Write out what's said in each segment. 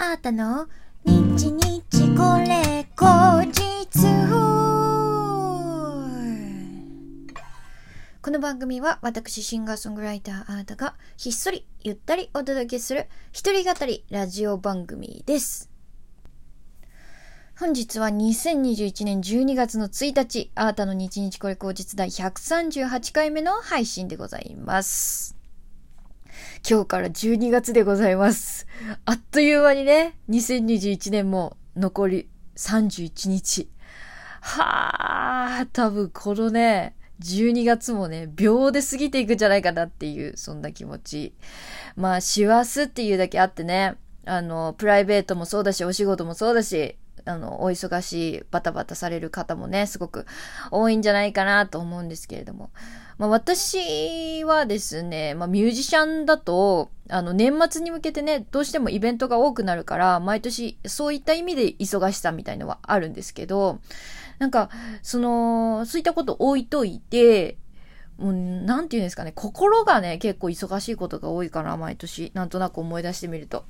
あーたの？日日これ後日この番組は私シンガーソングライターあーたがひっそりゆったりお届けする一人語りラジオ番組です。本日は2021年12月の1日、あーたの日日これ後日第138回目の配信でございます。今日から12月でございます。あっという間にね、2021年も残り31日。はあ、多分このね、12月もね、秒で過ぎていくんじゃないかなっていう、そんな気持ち。まあ、師走っていうだけあってね、あの、プライベートもそうだし、お仕事もそうだし、あの、お忙しい、バタバタされる方もね、すごく多いんじゃないかなと思うんですけれども。まあ、私はですね、まあ、ミュージシャンだと、あの、年末に向けてね、どうしてもイベントが多くなるから、毎年そういった意味で忙しさみたいのはあるんですけど、なんか、その、そういったこと置いといて、もう、なんて言うんですかね、心がね、結構忙しいことが多いかな、毎年。なんとなく思い出してみると。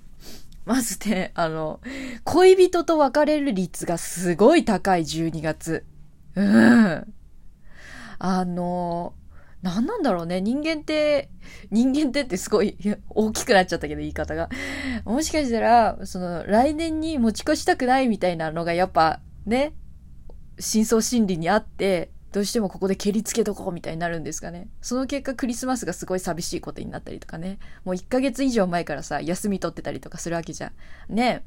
まずね、あの、恋人と別れる率がすごい高い12月。うん。あの、何なんだろうね。人間って、人間ってってすごい大きくなっちゃったけど言い方が。もしかしたら、その来年に持ち越したくないみたいなのがやっぱね、深層心理にあって、どうしてもここで蹴りつけとこうみたいになるんですかね。その結果クリスマスがすごい寂しいことになったりとかね。もう1ヶ月以上前からさ、休み取ってたりとかするわけじゃん。ね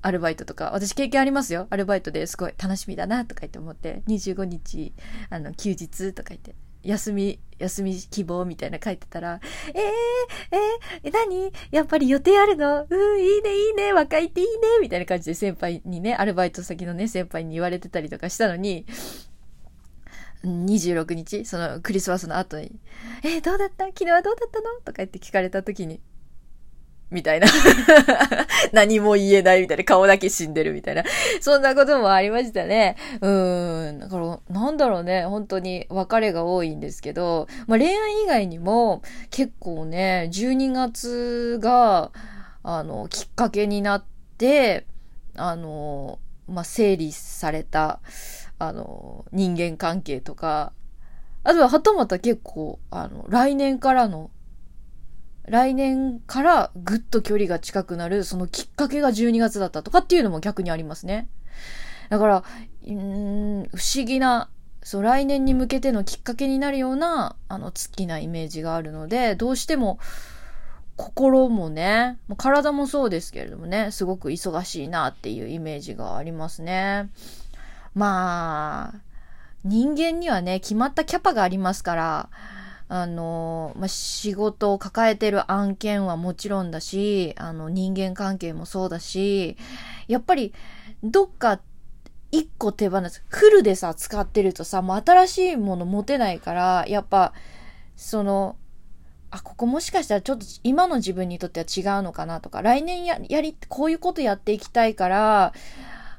アルバイトとか。私経験ありますよ。アルバイトですごい楽しみだなとか言って思って。25日、あの、休日とか言って。休み、休み希望みたいな書いてたら、えー、えー、何？やっぱり予定あるの？うん、いいね、いいね、若いっていいね、みたいな感じで先輩にね、アルバイト先のね、先輩に言われてたりとかしたのに、26日、そのクリスマスの後に、えー、どうだった？昨日はどうだったの？とか言って聞かれた時に、みたいな。何も言えないみたいな。顔だけ死んでるみたいな。そんなこともありましたね。うーん。だから、なんだろうね。本当に別れが多いんですけど、まあ恋愛以外にも結構ね、12月が、あの、きっかけになって、あの、まあ整理された、あの、人間関係とか、あとははたまた結構、あの、来年からの来年からぐっと距離が近くなる、そのきっかけが12月だったとかっていうのも逆にありますね。だから、不思議な、そう、来年に向けてのきっかけになるような、あの、月なイメージがあるので、どうしても、心もね、体もそうですけれどもね、すごく忙しいなっていうイメージがありますね。まあ、人間にはね、決まったキャパがありますから、あの、まあ、仕事を抱えてる案件はもちろんだし、あの、人間関係もそうだし、やっぱり、どっか、一個手放す。フルでさ、使ってるとさ、もう新しいもの持てないから、やっぱ、その、あ、ここもしかしたらちょっと今の自分にとっては違うのかなとか、来年や、やり、こういうことやっていきたいから、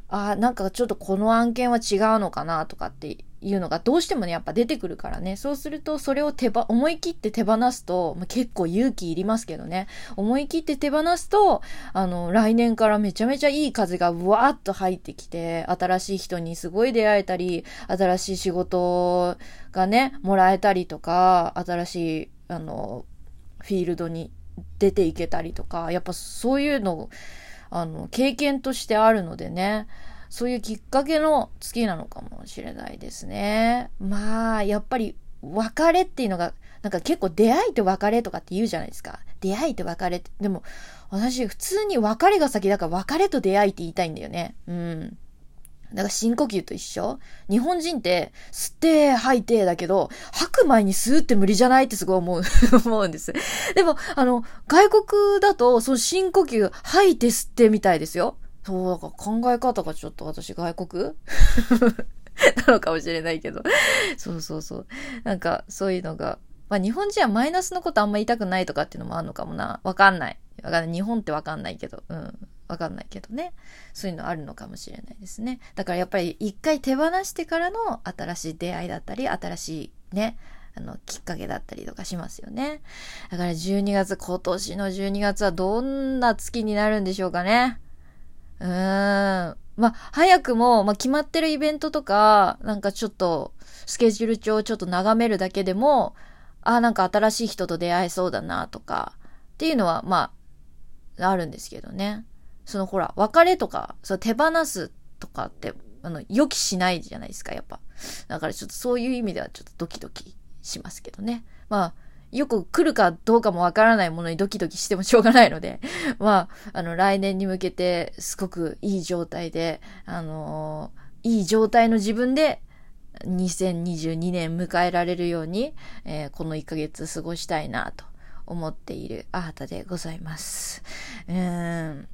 あ、なんかちょっとこの案件は違うのかなとかっていうのがどうしてもね、やっぱ出てくるからね。そうすると、それを手ば、思い切って手放すと、まあ、結構勇気いりますけどね。思い切って手放すと、あの、来年からめちゃめちゃいい風がうわーっと入ってきて、新しい人にすごい出会えたり、新しい仕事がね、もらえたりとか、新しい、あの、フィールドに出ていけたりとか、やっぱそういうの、あの、経験としてあるのでね。そういうきっかけの月なのかもしれないですね。まあ、やっぱり別れっていうのが、なんか結構出会いと別れとかって言うじゃないですか。出会いと別れって。でも、私普通に別れが先だから別れと出会いって言いたいんだよね。うん。だから深呼吸と一緒日本人って吸って吐いてだけど、吐く前に吸うって無理じゃないってすごい思う、思うんです。でも、あの、外国だと、その深呼吸吐いて吸ってみたいですよ。そう、だから考え方がちょっと私外国？なのかもしれないけど。そうそうそう。なんか、そういうのが。まあ日本人はマイナスのことあんま言いたくないとかっていうのもあるのかもな。わかんない。わかんない。日本ってわかんないけど。うん。わかんないけどね。そういうのあるのかもしれないですね。だからやっぱり一回手放してからの新しい出会いだったり、新しいね、あの、きっかけだったりとかしますよね。だから12月、今年の12月はどんな月になるんでしょうかね。うーん。まあ、早くも、まあ、決まってるイベントとか、なんかちょっと、スケジュール帳をちょっと眺めるだけでも、あ、なんか新しい人と出会えそうだな、とか、っていうのは、まあ、あるんですけどね。そのほら、別れとか、そ手放すとかって、あの、予期しないじゃないですか、やっぱ。だからちょっとそういう意味ではちょっとドキドキしますけどね。まあ、よく来るかどうかもわからないものにドキドキしてもしょうがないので、まあ、あの、来年に向けてすごくいい状態で、あのー、いい状態の自分で2022年迎えられるように、えー、この1ヶ月過ごしたいなと思っているアータでございます。うーん。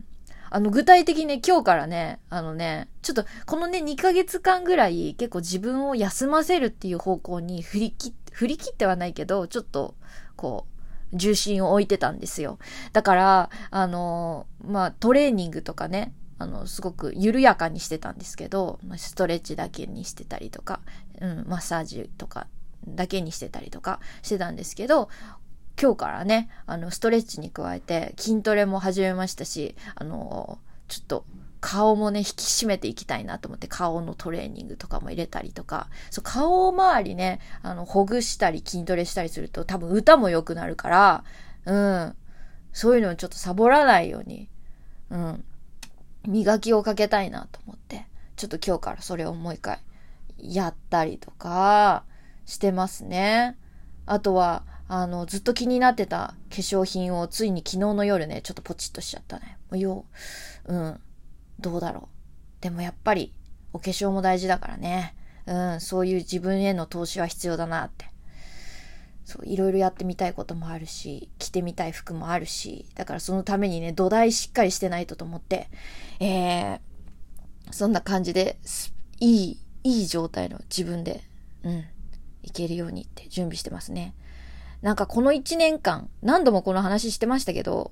あの、具体的にね、今日からね、あのね、ちょっと、このね、2ヶ月間ぐらい、結構自分を休ませるっていう方向に振り切って、振り切ってはないけど、ちょっと、こう、重心を置いてたんですよ。だから、あの、まあ、トレーニングとかね、あの、すごく緩やかにしてたんですけど、ストレッチだけにしてたりとか、うん、マッサージとかだけにしてたりとかしてたんですけど、今日からね、あの、ストレッチに加えて筋トレも始めましたし、あの、ちょっと顔もね、引き締めていきたいなと思って顔のトレーニングとかも入れたりとか、そう、顔周りね、あの、ほぐしたり筋トレしたりすると多分歌も良くなるから、うん、そういうのをちょっとサボらないように、うん、磨きをかけたいなと思って、ちょっと今日からそれをもう一回やったりとかしてますね。あとは、あの、ずっと気になってた化粧品をついに昨日の夜ね、ちょっとポチッとしちゃったね。よう、うん、どうだろう。でもやっぱり、お化粧も大事だからね。うん、そういう自分への投資は必要だなって。そう、いろいろやってみたいこともあるし、着てみたい服もあるし、だからそのためにね、土台しっかりしてないとと思って、えー、そんな感じで、いい、いい状態の自分で、うん、いけるようにって準備してますね。なんかこの一年間、何度もこの話してましたけど、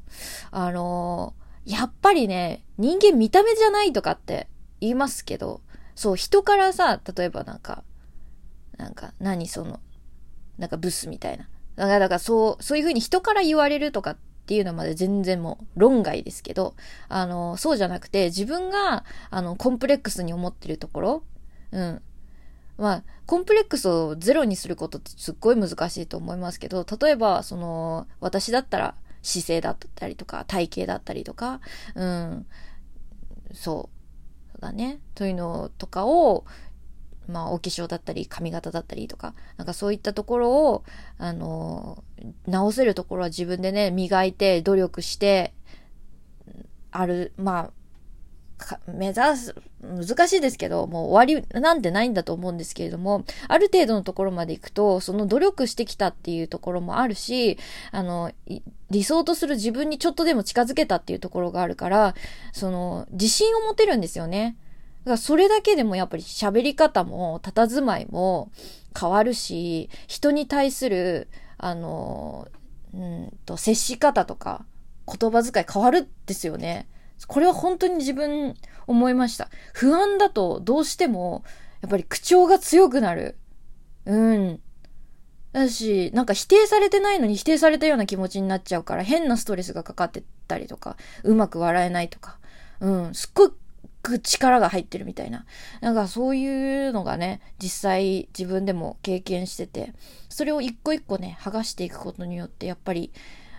あのー、やっぱりね、人間見た目じゃないとかって言いますけど、そう、人からさ、例えばなんか、なんか、何その、なんかブスみたいな。だから、だからそう、そういうふうに人から言われるとかっていうのまで全然もう論外ですけど、あの、そうじゃなくて自分が、あの、コンプレックスに思ってるところ、うん。まあ、コンプレックスをゼロにすることってすっごい難しいと思いますけど、例えば、その、私だったら姿勢だったりとか、体型だったりとか、うん、そう、そうだね、というのとかを、まあ、お化粧だったり、髪型だったりとか、なんかそういったところを、あの、直せるところは自分でね、磨いて、努力して、ある、まあ、目指す、難しいですけど、もう終わりなんてないんだと思うんですけれども、ある程度のところまで行くと、その努力してきたっていうところもあるし、あの、理想とする自分にちょっとでも近づけたっていうところがあるから、その、自信を持てるんですよね。だからそれだけでもやっぱり喋り方も、佇まいも変わるし、人に対する、あの、うんと、接し方とか、言葉遣い変わるんですよね。これは本当に自分思いました。不安だとどうしても、やっぱり口調が強くなる。うん。だし、なんか否定されてないのに否定されたような気持ちになっちゃうから変なストレスがかかってたりとか、うまく笑えないとか、うん、すっごく力が入ってるみたいな。なんかそういうのがね、実際自分でも経験してて、それを一個一個ね、剥がしていくことによって、やっぱり、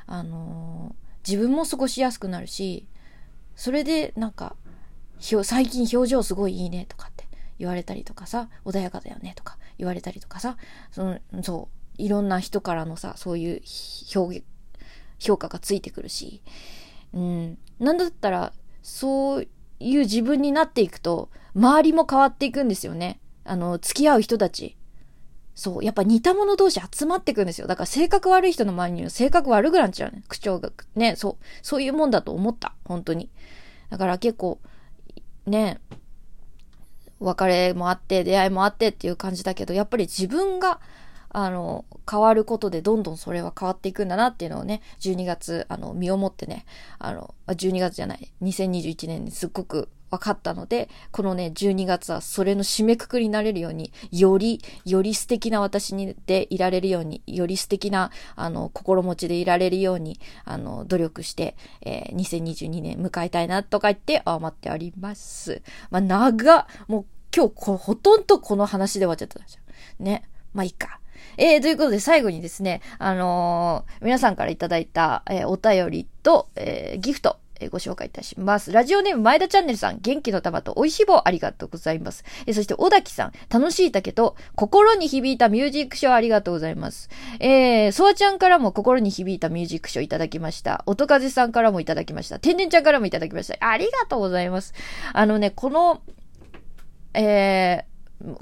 あのー、自分も過ごしやすくなるし、それでなんか、最近表情すごいいいねとかって言われたりとかさ、穏やかだよねとか言われたりとかさ、その、そう、いろんな人からのさ、そういう表現評価がついてくるし、うん、なんだったら、そういう自分になっていくと、周りも変わっていくんですよね。あの、付き合う人たち。そう。やっぱ似た者同士集まってくんですよ。だから性格悪い人の周りには性格悪くなっちゃうね。口調が。ね、そう。そういうもんだと思った。本当に。だから結構、ね、別れもあって、出会いもあってっていう感じだけど、やっぱり自分があの、変わることでどんどんそれは変わっていくんだなっていうのをね、12月、あの、身をもってね、あの、12月じゃない、2021年にすっごく分かったので、このね、12月はそれの締めくくりになれるように、より、より素敵な私にでいられるように、より素敵な、あの、心持ちでいられるように、あの、努力して、えー、2022年迎えたいなとか言って思っております。まあ、長もう今日こ、ほとんどこの話で終わっちゃったんですよ。ね。まあ、いいか。えー、ということで最後にですね、あのー、皆さんからいただいた、えー、お便りと、えー、ギフト、えご紹介いたします。ラジオネーム前田チャンネルさん、元気の玉と美味しい棒ありがとうございます。えそして、小滝さん、楽しい竹と心に響いたミュージックショーありがとうございます。えー、ソワちゃんからも心に響いたミュージックショーいただきました。音風さんからもいただきました。天然ちゃんからもいただきました。ありがとうございます。あのね、この、えー、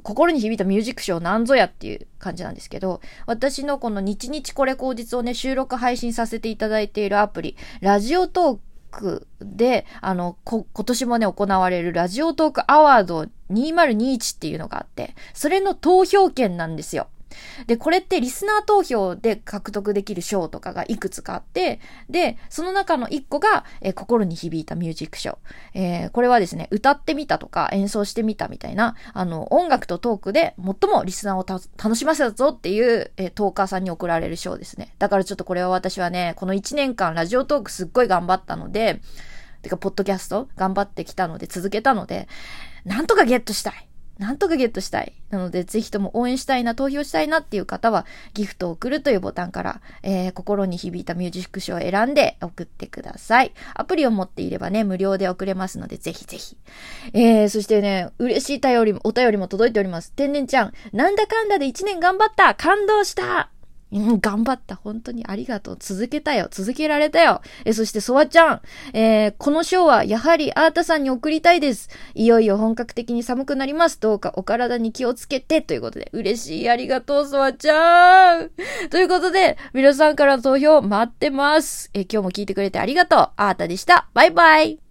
心に響いたミュージックショーなんぞやっていう感じなんですけど、私のこの日々これ口実をね、収録配信させていただいているアプリ、ラジオトークで、あの、こ今年もね、行われるラジオトークアワード2021っていうのがあって、それの投票権なんですよ。で、これってリスナー投票で獲得できる賞とかがいくつかあって、で、その中の一個が、えー、心に響いたミュージック賞。えー、これはですね、歌ってみたとか演奏してみたみたいな、あの、音楽とトークで最もリスナーを楽しませたぞっていう、えー、トーカーさんに贈られる賞ですね。だからちょっとこれは私はね、この1年間ラジオトークすっごい頑張ったので、てか、ポッドキャスト頑張ってきたので、続けたので、なんとかゲットしたい。なんとかゲットしたい。なので、ぜひとも応援したいな、投票したいなっていう方は、ギフトを送るというボタンから、えー、心に響いたミュージック賞を選んで送ってください。アプリを持っていればね、無料で送れますので、ぜひぜひ。えー、そしてね、嬉しい頼りも、お便りも届いております。天然ちゃん、なんだかんだで1年頑張った感動したうん、頑張った。本当にありがとう。続けたよ。続けられたよ。え、そして、ソワちゃん。えー、この賞は、やはり、アータさんに送りたいです。いよいよ本格的に寒くなります。どうかお体に気をつけて。ということで、嬉しい。ありがとう、ソワちゃん。ということで、皆さんからの投票待ってます。え、今日も聞いてくれてありがとう。アータでした。バイバイ。